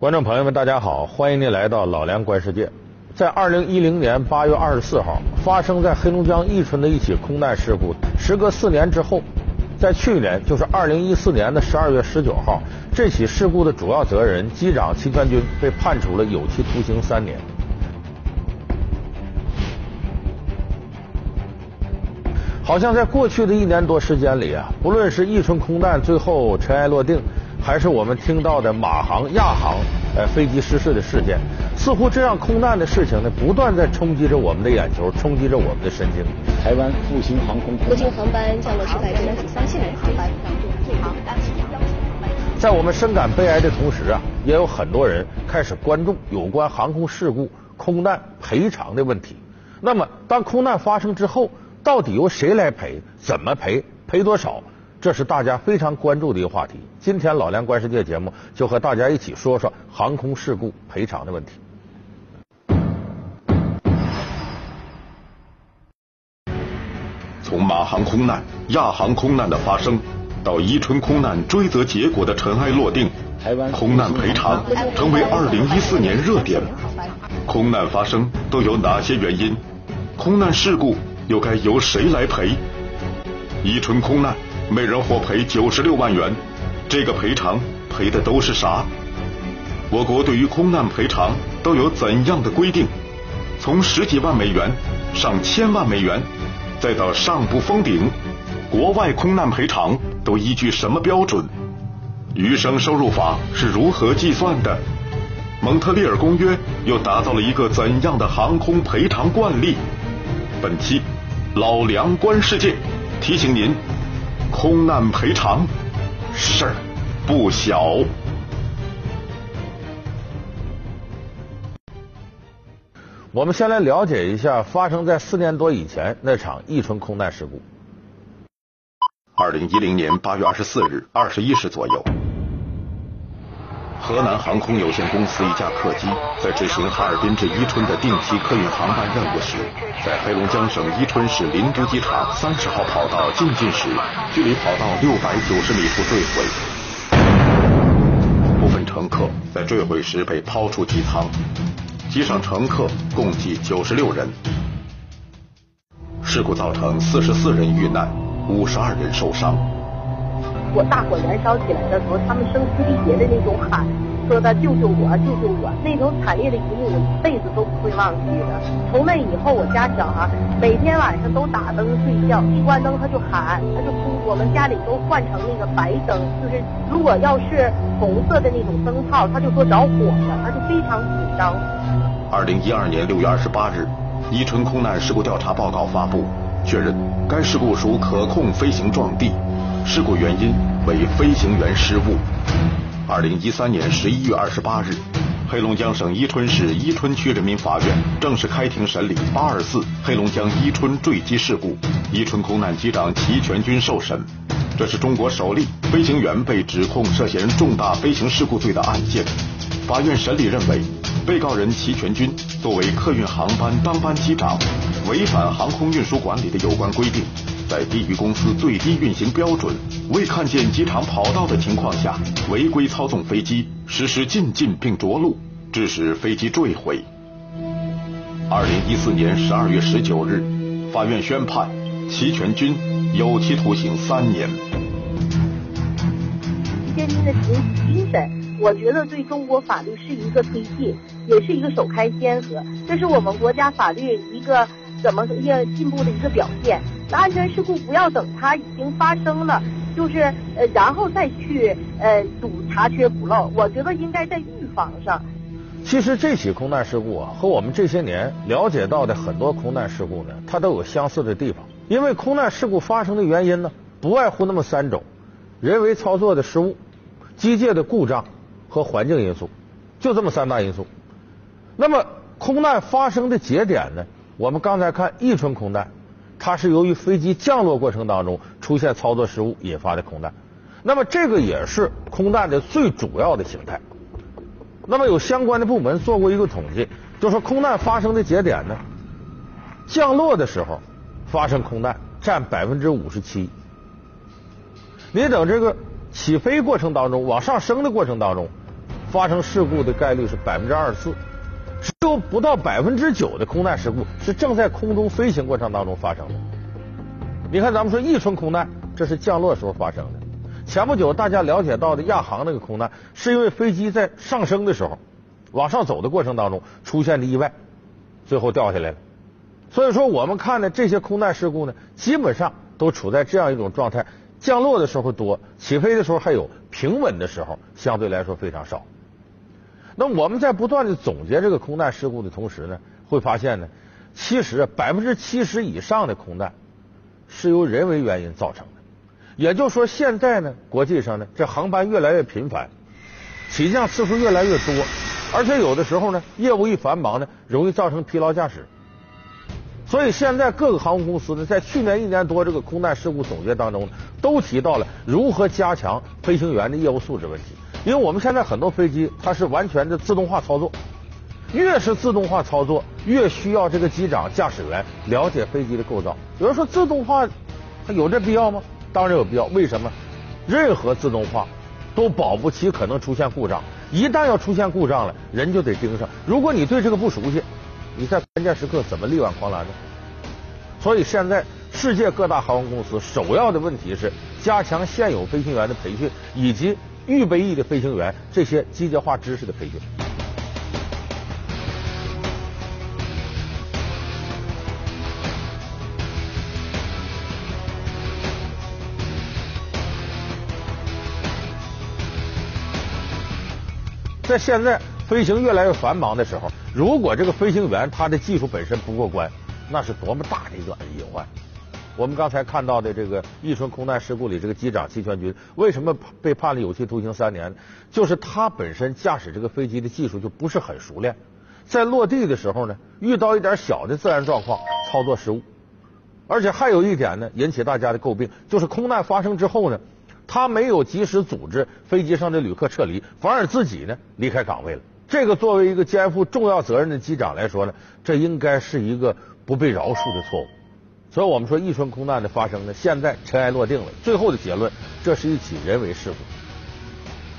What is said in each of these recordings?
观众朋友们，大家好，欢迎您来到老梁观世界。在二零一零年八月二十四号，发生在黑龙江伊春的一起空难事故，时隔四年之后，在去年，就是二零一四年的十二月十九号，这起事故的主要责任人机长齐全军被判处了有期徒刑三年。好像在过去的一年多时间里啊，不论是伊春空难最后尘埃落定。还是我们听到的马航、亚航呃飞机失事的事件，似乎这样空难的事情呢，不断在冲击着我们的眼球，冲击着我们的神经。台湾复兴航空复兴航班降落失败中，三千人航班当中最长在我们深感悲哀的同时啊，也有很多人开始关注有关航空事故、空难赔偿的问题。那么，当空难发生之后，到底由谁来赔？怎么赔？赔多少？这是大家非常关注的一个话题。今天老梁观世界节目就和大家一起说说航空事故赔偿的问题。从马航空难、亚航空难的发生，到伊春空难追责结果的尘埃落定，空难赔偿成为二零一四年热点。空难发生都有哪些原因？空难事故又该由谁来赔？伊春空难。每人获赔九十六万元，这个赔偿赔的都是啥？我国对于空难赔偿都有怎样的规定？从十几万美元、上千万美元，再到上不封顶，国外空难赔偿都依据什么标准？余生收入法是如何计算的？蒙特利尔公约又打造了一个怎样的航空赔偿惯例？本期老梁观世界提醒您。空难赔偿事儿不小。我们先来了解一下发生在四年多以前那场伊春空难事故。二零一零年八月二十四日二十一时左右。河南航空有限公司一架客机 在执行哈尔滨至伊春的定期客运航班任务时，在黑龙江省伊春市林都机场三十号跑道进近时，距离跑道六百九十米处坠毁。部分乘客在坠毁时被抛出机舱，机上乘客共计九十六人。事故造成四十四人遇难，五十二人受伤。火大火燃烧起来的时候，他们声嘶力竭的那种喊，说的救救我，救救我，那种惨烈的一幕，我一辈子都不会忘记的。从那以后，我家小孩每天晚上都打灯睡觉，一关灯他就喊，他就哭。我们家里都换成那个白灯，就是如果要是红色的那种灯泡，他就说着火了，他就非常紧张。二零一二年六月二十八日，伊春空难事故调查报告发布，确认该事故属可控飞行撞地。事故原因为飞行员失误。二零一三年十一月二十八日，黑龙江省伊春市伊春区人民法院正式开庭审理八二四黑龙江伊春坠机事故，伊春空难机长齐全军受审。这是中国首例飞行员被指控涉嫌重大飞行事故罪的案件。法院审理认为，被告人齐全军作为客运航班当班机长，违反航空运输管理的有关规定。在低于公司最低运行标准、未看见机场跑道的情况下，违规操纵飞机，实施进近并着陆，致使飞机坠毁。二零一四年十二月十九日，法院宣判齐全军有期徒刑三年。齐全军的行精神，我觉得对中国法律是一个推进，也是一个首开先河，这是我们国家法律一个怎么一个进步的一个表现。安全事故不要等它已经发生了，就是呃，然后再去呃堵查缺补漏。我觉得应该在预防上。其实这起空难事故啊，和我们这些年了解到的很多空难事故呢，它都有相似的地方。因为空难事故发生的原因呢，不外乎那么三种：人为操作的失误、机械的故障和环境因素，就这么三大因素。那么空难发生的节点呢，我们刚才看伊春空难。它是由于飞机降落过程当中出现操作失误引发的空难，那么这个也是空难的最主要的形态。那么有相关的部门做过一个统计，就说空难发生的节点呢，降落的时候发生空难占百分之五十七。你等这个起飞过程当中往上升的过程当中发生事故的概率是百分之二十四，有不到百分之九的空难事故是正在空中飞行过程当中发生的。你看，咱们说伊春空难，这是降落时候发生的。前不久大家了解到的亚航那个空难，是因为飞机在上升的时候，往上走的过程当中出现的意外，最后掉下来了。所以说，我们看的这些空难事故呢，基本上都处在这样一种状态：降落的时候多，起飞的时候还有，平稳的时候相对来说非常少。那我们在不断的总结这个空难事故的同时呢，会发现呢，其实百分之七十以上的空难是由人为原因造成的。也就是说，现在呢，国际上呢，这航班越来越频繁，起降次数越来越多，而且有的时候呢，业务一繁忙呢，容易造成疲劳驾驶。所以现在各个航空公司呢，在去年一年多这个空难事故总结当中，都提到了如何加强飞行员的业务素质问题。因为我们现在很多飞机它是完全的自动化操作，越是自动化操作，越需要这个机长、驾驶员了解飞机的构造。有人说自动化它有这必要吗？当然有必要，为什么？任何自动化都保不齐可能出现故障，一旦要出现故障了，人就得盯上。如果你对这个不熟悉，你在关键时刻怎么力挽狂澜呢？所以现在世界各大航空公司首要的问题是加强现有飞行员的培训，以及预备役的飞行员这些机械化知识的培训。在现在飞行越来越繁忙的时候，如果这个飞行员他的技术本身不过关，那是多么大的一个隐患。我们刚才看到的这个伊春空难事故里，这个机长齐全军为什么被判了有期徒刑三年？就是他本身驾驶这个飞机的技术就不是很熟练，在落地的时候呢，遇到一点小的自然状况，操作失误。而且还有一点呢，引起大家的诟病，就是空难发生之后呢。他没有及时组织飞机上的旅客撤离，反而自己呢离开岗位了。这个作为一个肩负重要责任的机长来说呢，这应该是一个不被饶恕的错误。所以我们说，伊春空难的发生呢，现在尘埃落定了。最后的结论，这是一起人为事故。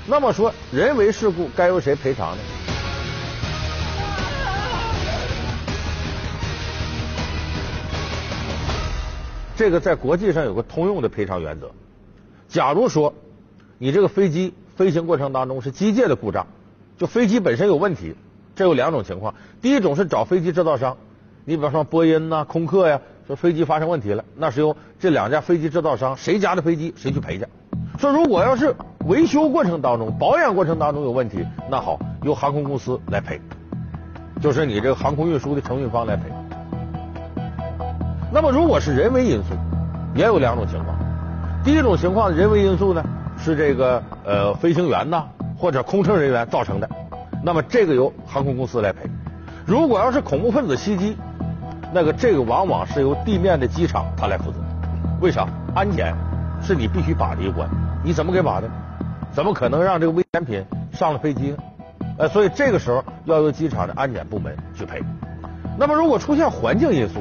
那么说，人为事故该由谁赔偿呢？这个在国际上有个通用的赔偿原则。假如说你这个飞机飞行过程当中是机械的故障，就飞机本身有问题，这有两种情况。第一种是找飞机制造商，你比方说波音呐、空客呀，飞机发生问题了，那是由这两家飞机制造商谁家的飞机谁去赔去。说如果要是维修过程当中、保养过程当中有问题，那好，由航空公司来赔，就是你这个航空运输的承运方来赔。那么如果是人为因素，也有两种情况。第一种情况，人为因素呢是这个呃飞行员呐或者空乘人员造成的，那么这个由航空公司来赔。如果要是恐怖分子袭击，那个这个往往是由地面的机场他来负责。为啥？安检是你必须把的一关，你怎么给把的？怎么可能让这个危险品上了飞机呢？呃，所以这个时候要由机场的安检部门去赔。那么如果出现环境因素，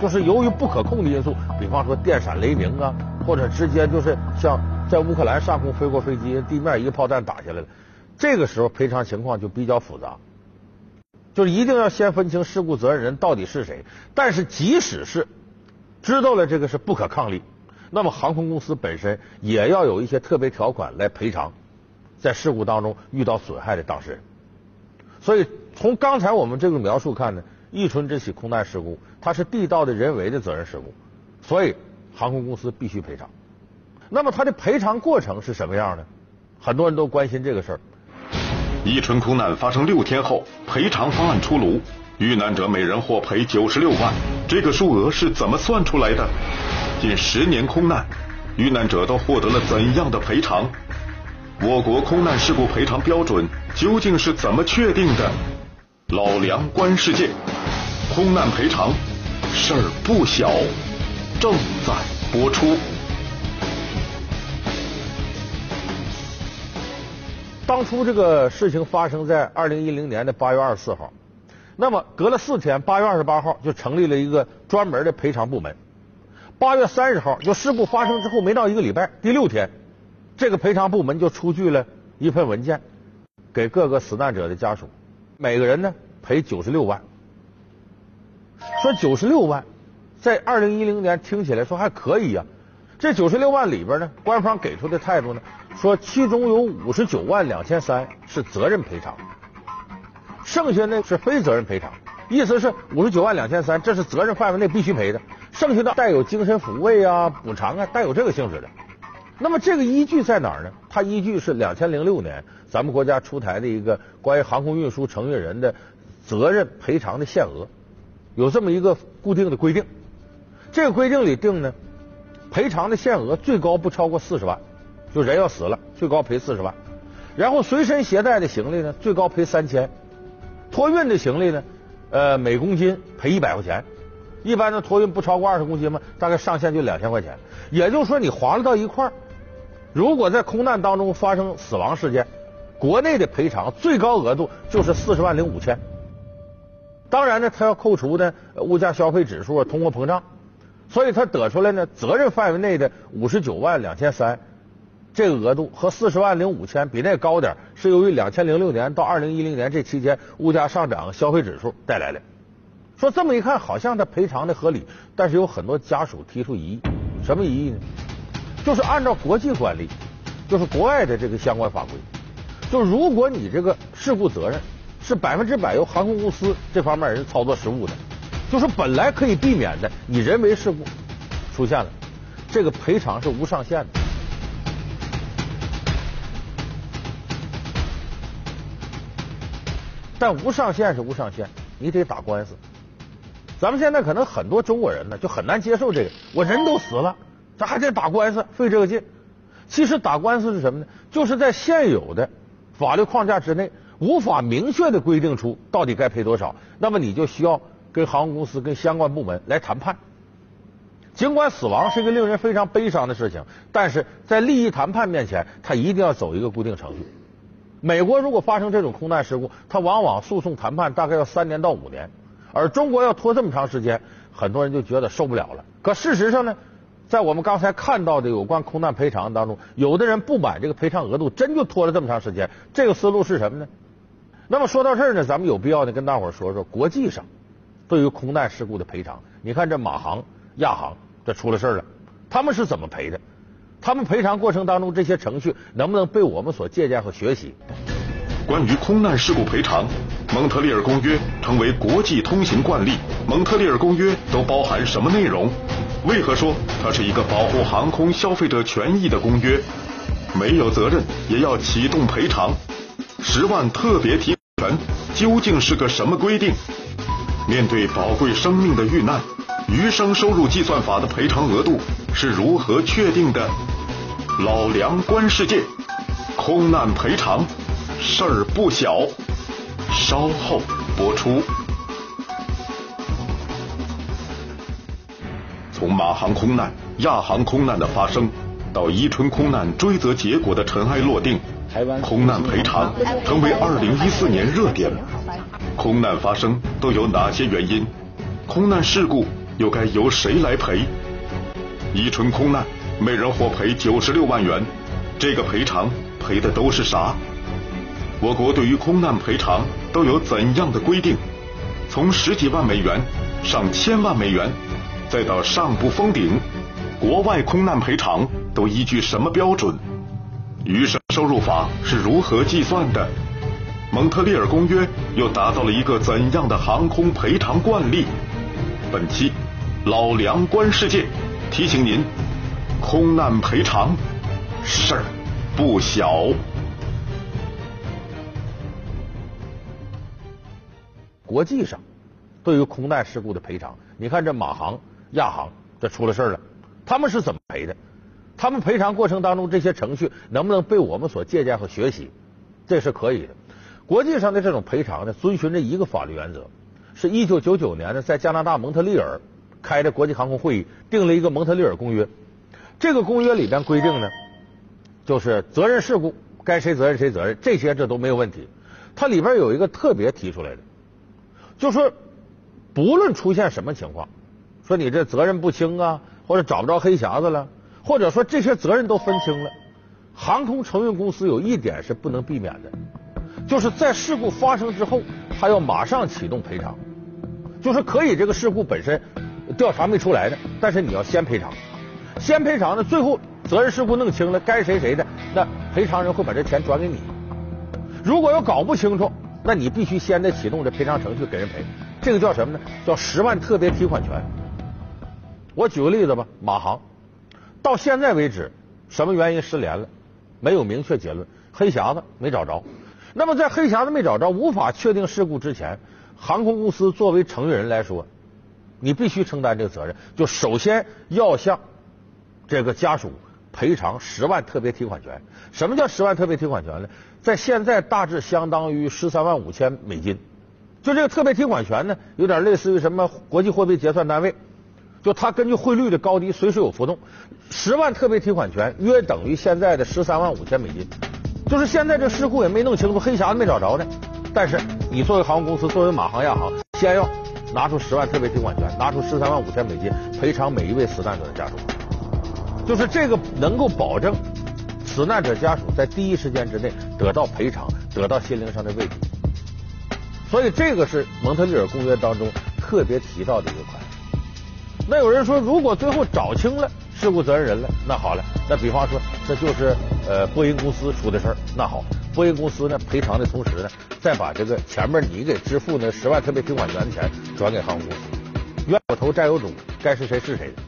就是由于不可控的因素，比方说电闪雷鸣啊。或者直接就是像在乌克兰上空飞过飞机，地面一个炮弹打下来了，这个时候赔偿情况就比较复杂，就是一定要先分清事故责任人到底是谁。但是即使是知道了这个是不可抗力，那么航空公司本身也要有一些特别条款来赔偿在事故当中遇到损害的当事人。所以从刚才我们这个描述看呢，伊春这起空难事故它是地道的人为的责任事故，所以。航空公司必须赔偿，那么它的赔偿过程是什么样的？很多人都关心这个事儿。伊春空难发生六天后，赔偿方案出炉，遇难者每人获赔九十六万。这个数额是怎么算出来的？近十年空难，遇难者都获得了怎样的赔偿？我国空难事故赔偿标准究竟是怎么确定的？老梁观世界，空难赔偿事儿不小。正在播出。当初这个事情发生在二零一零年的八月二十四号，那么隔了四天，八月二十八号就成立了一个专门的赔偿部门。八月三十号，就事故发生之后没到一个礼拜，第六天，这个赔偿部门就出具了一份文件，给各个死难者的家属，每个人呢赔九十六万。说九十六万，在二零一零年听起来说还可以呀。这九十六万里边呢，官方给出的态度呢，说其中有五十九万两千三是责任赔偿，剩下呢是非责任赔偿。意思是五十九万两千三，这是责任范围内必须赔的，剩下的带有精神抚慰啊、补偿啊，带有这个性质的。那么这个依据在哪儿呢？它依据是两千零六年咱们国家出台的一个关于航空运输承运人的责任赔偿的限额，有这么一个固定的规定。这个规定里定呢，赔偿的限额最高不超过四十万，就人要死了，最高赔四十万。然后随身携带的行李呢，最高赔三千；托运的行李呢，呃，每公斤赔一百块钱。一般的托运不超过二十公斤嘛，大概上限就两千块钱。也就是说，你划拉到一块儿。如果在空难当中发生死亡事件，国内的赔偿最高额度就是四十万零五千。当然呢，他要扣除呢物价消费指数、通货膨胀，所以他得出来呢责任范围内的五十九万两千三这个额度和四十万零五千比那高点，是由于两千零六年到二零一零年这期间物价上涨、消费指数带来的。说这么一看，好像他赔偿的合理，但是有很多家属提出疑义，什么疑义呢？就是按照国际惯例，就是国外的这个相关法规，就如果你这个事故责任是百分之百由航空公司这方面人操作失误的，就是本来可以避免的，你人为事故出现了，这个赔偿是无上限的。但无上限是无上限，你得打官司。咱们现在可能很多中国人呢就很难接受这个，我人都死了。咱还得打官司，费这个劲。其实打官司是什么呢？就是在现有的法律框架之内，无法明确的规定出到底该赔多少。那么你就需要跟航空公司、跟相关部门来谈判。尽管死亡是一个令人非常悲伤的事情，但是在利益谈判面前，他一定要走一个固定程序。美国如果发生这种空难事故，它往往诉讼谈判大概要三年到五年，而中国要拖这么长时间，很多人就觉得受不了了。可事实上呢？在我们刚才看到的有关空难赔偿当中，有的人不满这个赔偿额度，真就拖了这么长时间。这个思路是什么呢？那么说到这儿呢，咱们有必要呢跟大伙儿说说国际上对于空难事故的赔偿。你看这马航、亚航这出了事儿了，他们是怎么赔的？他们赔偿过程当中这些程序能不能被我们所借鉴和学习？关于空难事故赔偿，蒙特利尔公约成为国际通行惯例。蒙特利尔公约都包含什么内容？为何说它是一个保护航空消费者权益的公约？没有责任也要启动赔偿，十万特别提权究竟是个什么规定？面对宝贵生命的遇难，余生收入计算法的赔偿额度是如何确定的？老梁观世界，空难赔偿事儿不小，稍后播出。从马航空难、亚航空难的发生，到伊春空难追责结果的尘埃落定，空难赔偿成为二零一四年热点。空难发生都有哪些原因？空难事故又该由谁来赔？伊春空难，每人获赔九十六万元，这个赔偿赔的都是啥？我国对于空难赔偿都有怎样的规定？从十几万美元上千万美元。再到上不封顶，国外空难赔偿都依据什么标准？余生收入法是如何计算的？蒙特利尔公约又达到了一个怎样的航空赔偿惯例？本期老梁观世界提醒您：空难赔偿事儿不小。国际上对于空难事故的赔偿，你看这马航。亚航这出了事儿了，他们是怎么赔的？他们赔偿过程当中这些程序能不能被我们所借鉴和学习？这是可以的。国际上的这种赔偿呢，遵循着一个法律原则，是一九九九年呢在加拿大蒙特利尔开的国际航空会议定了一个蒙特利尔公约。这个公约里边规定呢，就是责任事故该谁责任谁责任，这些这都没有问题。它里边有一个特别提出来的，就说不论出现什么情况。说你这责任不清啊，或者找不着黑匣子了，或者说这些责任都分清了，航空承运公司有一点是不能避免的，就是在事故发生之后，他要马上启动赔偿，就是可以这个事故本身调查没出来的，但是你要先赔偿，先赔偿呢，最后责任事故弄清了，该谁谁的，那赔偿人会把这钱转给你。如果要搞不清楚，那你必须先得启动这赔偿程序给人赔，这个叫什么呢？叫十万特别提款权。我举个例子吧，马航到现在为止，什么原因失联了？没有明确结论，黑匣子没找着。那么在黑匣子没找着、无法确定事故之前，航空公司作为承运人来说，你必须承担这个责任。就首先要向这个家属赔偿十万特别提款权。什么叫十万特别提款权呢？在现在大致相当于十三万五千美金。就这个特别提款权呢，有点类似于什么国际货币结算单位。就它根据汇率的高低随时有浮动，十万特别提款权约等于现在的十三万五千美金。就是现在这事故也没弄清楚，黑匣子没找着呢。但是你作为航空公司，作为马航、亚航，先要拿出十万特别提款权，拿出十三万五千美金赔偿每一位死难者的家属。就是这个能够保证死难者家属在第一时间之内得到赔偿，得到心灵上的慰藉。所以这个是蒙特利尔公约当中特别提到的一个款。那有人说，如果最后找清了事故责任人了，那好了，那比方说这就是呃波音公司出的事儿，那好，波音公司呢赔偿的同时呢，再把这个前面你给支付那十万特别提款权的钱转给航空公司，冤有头债有主，该是谁是谁的。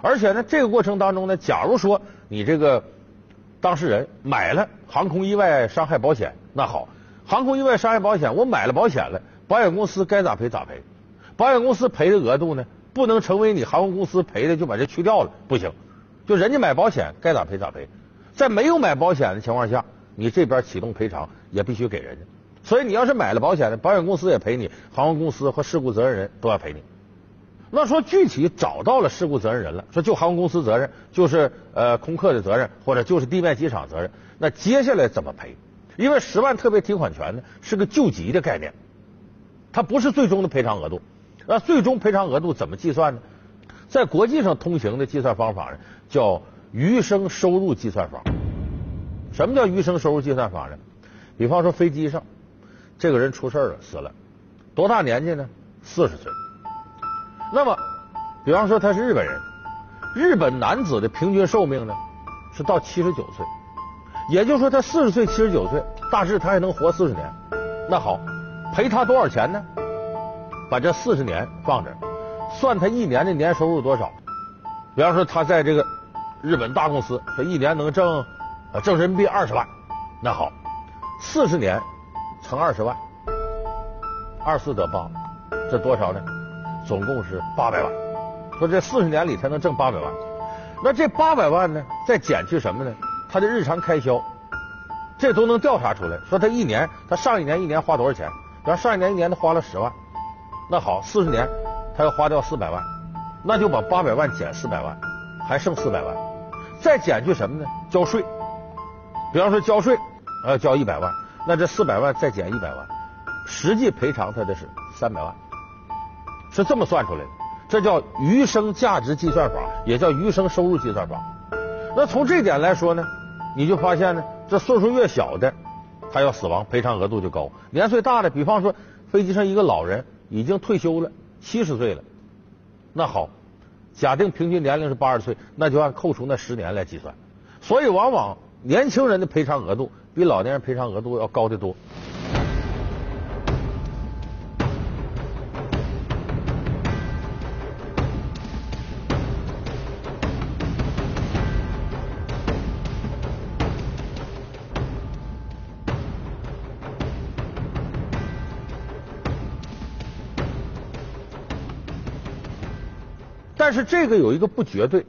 而且呢，这个过程当中呢，假如说你这个当事人买了航空意外伤害保险，那好，航空意外伤害保险我买了保险了，保险公司该咋赔咋赔，保险公司赔的额度呢？不能成为你航空公司赔的就把这去掉了，不行。就人家买保险该咋赔咋赔，在没有买保险的情况下，你这边启动赔偿也必须给人家。所以你要是买了保险的，保险公司也赔你，航空公司和事故责任人都要赔你。那说具体找到了事故责任人了，说就航空公司责任，就是呃空客的责任，或者就是地面机场责任，那接下来怎么赔？因为十万特别提款权呢是个救急的概念，它不是最终的赔偿额度。那最终赔偿额度怎么计算呢？在国际上通行的计算方法呢，叫余生收入计算法。什么叫余生收入计算法呢？比方说飞机上这个人出事了，死了，多大年纪呢？四十岁。那么，比方说他是日本人，日本男子的平均寿命呢是到七十九岁，也就是说他四十岁七十九岁，大致他还能活四十年。那好，赔他多少钱呢？把这四十年放这，算他一年的年收入多少？比方说他在这个日本大公司，他一年能挣啊挣人民币二十万，那好，四十年乘二十万，二四得八，这多少呢？总共是八百万。说这四十年里才能挣八百万，那这八百万呢，再减去什么呢？他的日常开销，这都能调查出来。说他一年，他上一年一年花多少钱？比方上一年一年他花了十万。那好，四十年他要花掉四百万，那就把八百万减四百万，还剩四百万，再减去什么呢？交税。比方说交税要交一百万，那这四百万再减一百万，实际赔偿他的是三百万，是这么算出来的。这叫余生价值计算法，也叫余生收入计算法。那从这点来说呢，你就发现呢，这岁数越小的，他要死亡赔偿额度就高；年岁大的，比方说飞机上一个老人。已经退休了，七十岁了。那好，假定平均年龄是八十岁，那就按扣除那十年来计算。所以，往往年轻人的赔偿额度比老年人赔偿额度要高得多。但是这个有一个不绝对，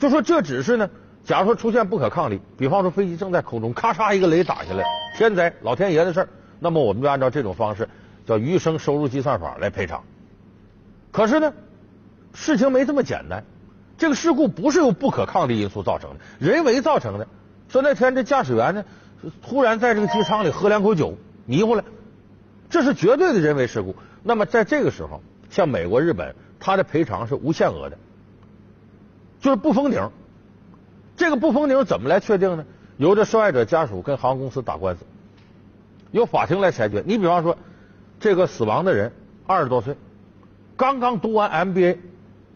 就说这只是呢，假如说出现不可抗力，比方说飞机正在空中，咔嚓一个雷打下来，天灾老天爷的事儿，那么我们就按照这种方式叫余生收入计算法来赔偿。可是呢，事情没这么简单，这个事故不是由不可抗力因素造成的，人为造成的。说那天这驾驶员呢，突然在这个机舱里喝两口酒，迷糊了，这是绝对的人为事故。那么在这个时候，像美国、日本。他的赔偿是无限额的，就是不封顶。这个不封顶怎么来确定呢？由着受害者家属跟航空公司打官司。由法庭来裁决。你比方说，这个死亡的人二十多岁，刚刚读完 MBA，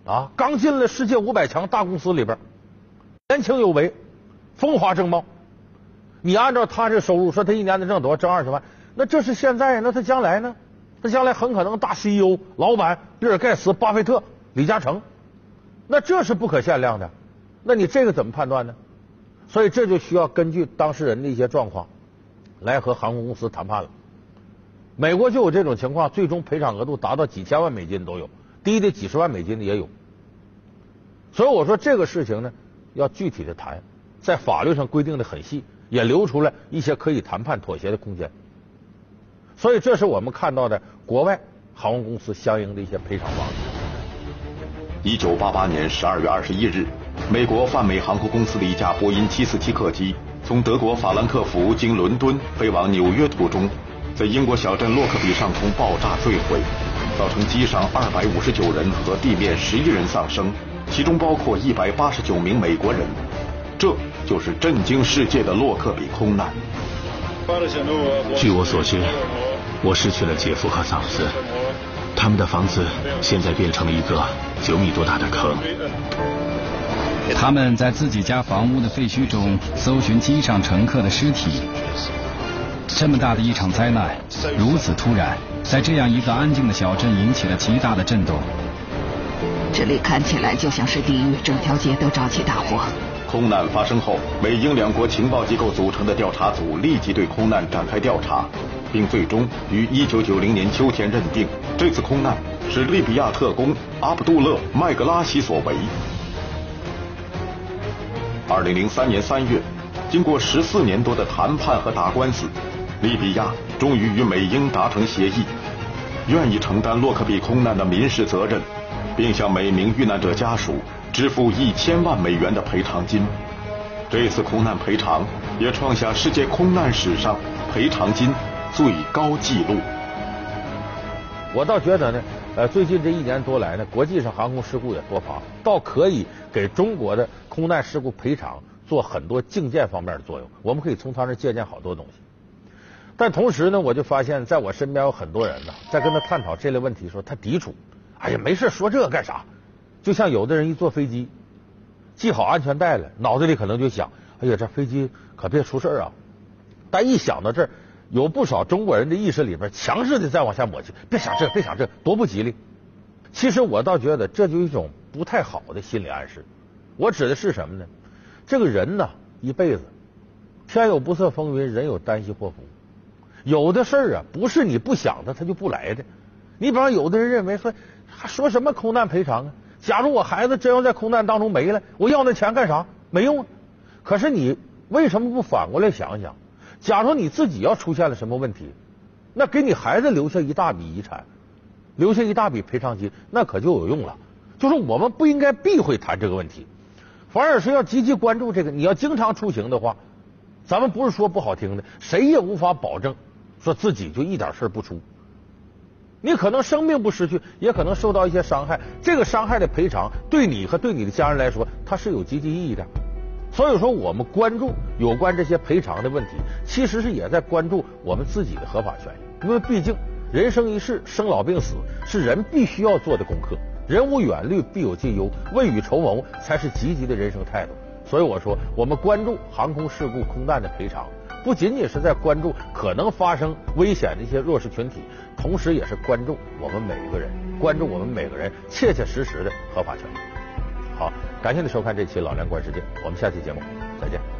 啊，刚进了世界五百强大公司里边，年轻有为，风华正茂。你按照他这收入，说他一年能挣多少？挣二十万，那这是现在，那他将来呢？他将来很可能大 CEO、老板，比尔盖茨、巴菲特、李嘉诚，那这是不可限量的。那你这个怎么判断呢？所以这就需要根据当事人的一些状况来和航空公司谈判了。美国就有这种情况，最终赔偿额度达到几千万美金都有，低的几十万美金的也有。所以我说这个事情呢，要具体的谈，在法律上规定的很细，也留出来一些可以谈判妥协的空间。所以这是我们看到的国外航空公司相应的一些赔偿方式。一九八八年十二月二十一日。美国泛美航空公司的一架波音747客机从德国法兰克福经伦敦飞往纽约途中，在英国小镇洛克比上空爆炸坠毁，造成机上259人和地面11人丧生，其中包括189名美国人。这就是震惊世界的洛克比空难。据我所知，我失去了姐夫和嫂子，他们的房子现在变成了一个九米多大的坑。他们在自己家房屋的废墟中搜寻机上乘客的尸体。这么大的一场灾难，如此突然，在这样一个安静的小镇引起了极大的震动。这里看起来就像是地狱，整条街都着起大火。空难发生后，美英两国情报机构组成的调查组立即对空难展开调查，并最终于1990年秋天认定这次空难是利比亚特工阿卜杜勒·麦格拉西所为。二零零三年三月，经过十四年多的谈判和打官司，利比亚终于与美英达成协议，愿意承担洛克比空难的民事责任，并向每名遇难者家属支付一千万美元的赔偿金。这次空难赔偿也创下世界空难史上赔偿金最高纪录。我倒觉得呢，呃，最近这一年多来呢，国际上航空事故也多发，倒可以给中国的。空难事故赔偿做很多境界方面的作用，我们可以从他那借鉴好多东西。但同时呢，我就发现，在我身边有很多人呢，在跟他探讨这类问题的时候，他抵触。哎呀，没事说这个干啥？就像有的人一坐飞机系好安全带了，脑子里可能就想：哎呀，这飞机可别出事啊！但一想到这儿，有不少中国人的意识里边强势的再往下抹去，别想这，别想这，多不吉利。其实我倒觉得，这就一种不太好的心理暗示。我指的是什么呢？这个人呢，一辈子天有不测风云，人有旦夕祸福。有的事儿啊，不是你不想的，他就不来的。你比方有的人认为说，还说什么空难赔偿啊？假如我孩子真要在空难当中没了，我要那钱干啥？没用啊。可是你为什么不反过来想想？假如你自己要出现了什么问题，那给你孩子留下一大笔遗产，留下一大笔赔偿金，那可就有用了。就是我们不应该避讳谈这个问题。反而是要积极关注这个。你要经常出行的话，咱们不是说不好听的，谁也无法保证说自己就一点事不出。你可能生命不失去，也可能受到一些伤害。这个伤害的赔偿，对你和对你的家人来说，它是有积极意义的。所以说，我们关注有关这些赔偿的问题，其实是也在关注我们自己的合法权益。因为毕竟人生一世，生老病死是人必须要做的功课。人无远虑，必有近忧。未雨绸缪才是积极的人生态度。所以我说，我们关注航空事故空难的赔偿，不仅仅是在关注可能发生危险的一些弱势群体，同时也是关注我们每一个人，关注我们每个人切切实实的合法权益。好，感谢你收看这期《老梁观世界》，我们下期节目再见。